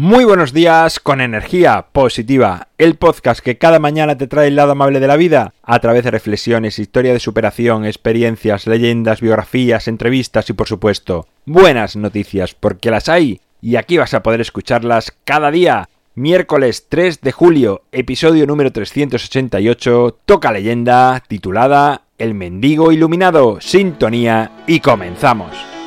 Muy buenos días con energía positiva, el podcast que cada mañana te trae el lado amable de la vida a través de reflexiones, historia de superación, experiencias, leyendas, biografías, entrevistas y por supuesto buenas noticias porque las hay y aquí vas a poder escucharlas cada día. Miércoles 3 de julio, episodio número 388, toca leyenda titulada El mendigo iluminado, sintonía y comenzamos.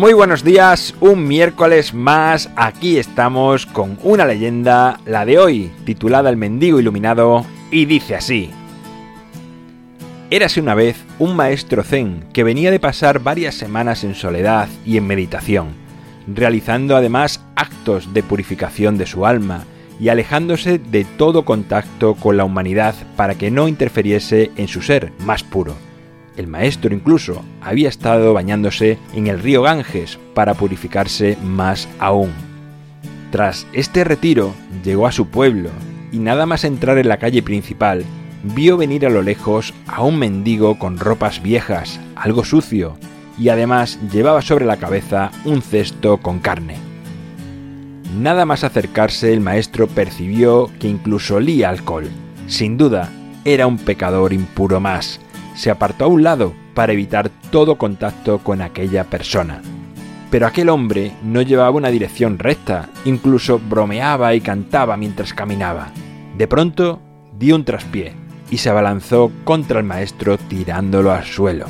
Muy buenos días, un miércoles más, aquí estamos con una leyenda, la de hoy, titulada El mendigo iluminado, y dice así. Érase una vez un maestro zen que venía de pasar varias semanas en soledad y en meditación, realizando además actos de purificación de su alma y alejándose de todo contacto con la humanidad para que no interferiese en su ser más puro el maestro incluso había estado bañándose en el río Ganges para purificarse más aún. Tras este retiro llegó a su pueblo y nada más entrar en la calle principal vio venir a lo lejos a un mendigo con ropas viejas, algo sucio, y además llevaba sobre la cabeza un cesto con carne. Nada más acercarse el maestro percibió que incluso olía alcohol. Sin duda, era un pecador impuro más, se apartó a un lado para evitar todo contacto con aquella persona. Pero aquel hombre no llevaba una dirección recta, incluso bromeaba y cantaba mientras caminaba. De pronto dio un traspié y se abalanzó contra el maestro tirándolo al suelo.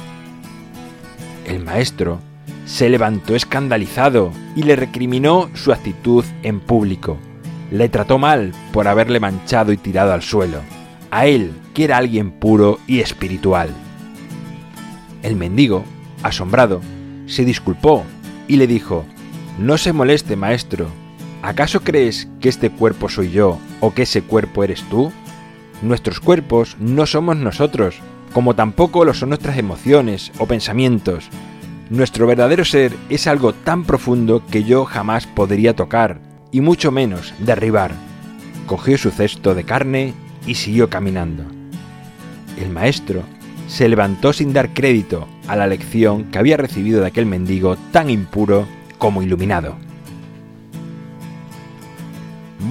El maestro se levantó escandalizado y le recriminó su actitud en público. Le trató mal por haberle manchado y tirado al suelo a él, que era alguien puro y espiritual. El mendigo, asombrado, se disculpó y le dijo, No se moleste, maestro, ¿acaso crees que este cuerpo soy yo o que ese cuerpo eres tú? Nuestros cuerpos no somos nosotros, como tampoco lo son nuestras emociones o pensamientos. Nuestro verdadero ser es algo tan profundo que yo jamás podría tocar, y mucho menos derribar. Cogió su cesto de carne y siguió caminando. El maestro se levantó sin dar crédito a la lección que había recibido de aquel mendigo tan impuro como iluminado.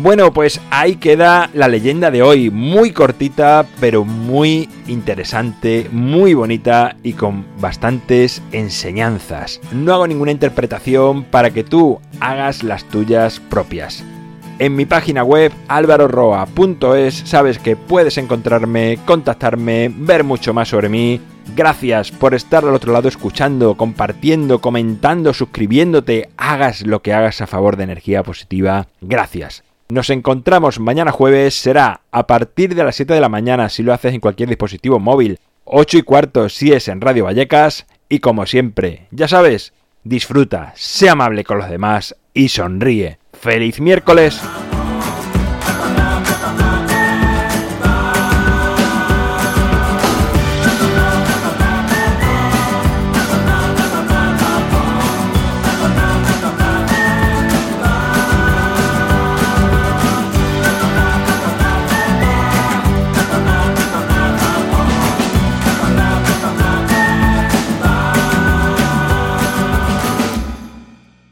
Bueno, pues ahí queda la leyenda de hoy, muy cortita, pero muy interesante, muy bonita y con bastantes enseñanzas. No hago ninguna interpretación para que tú hagas las tuyas propias. En mi página web alvaroroa.es sabes que puedes encontrarme, contactarme, ver mucho más sobre mí. Gracias por estar al otro lado escuchando, compartiendo, comentando, suscribiéndote, hagas lo que hagas a favor de energía positiva. Gracias. Nos encontramos mañana jueves, será a partir de las 7 de la mañana si lo haces en cualquier dispositivo móvil, 8 y cuarto si es en Radio Vallecas y como siempre, ya sabes, disfruta, sea amable con los demás y sonríe. ¡Feliz miércoles!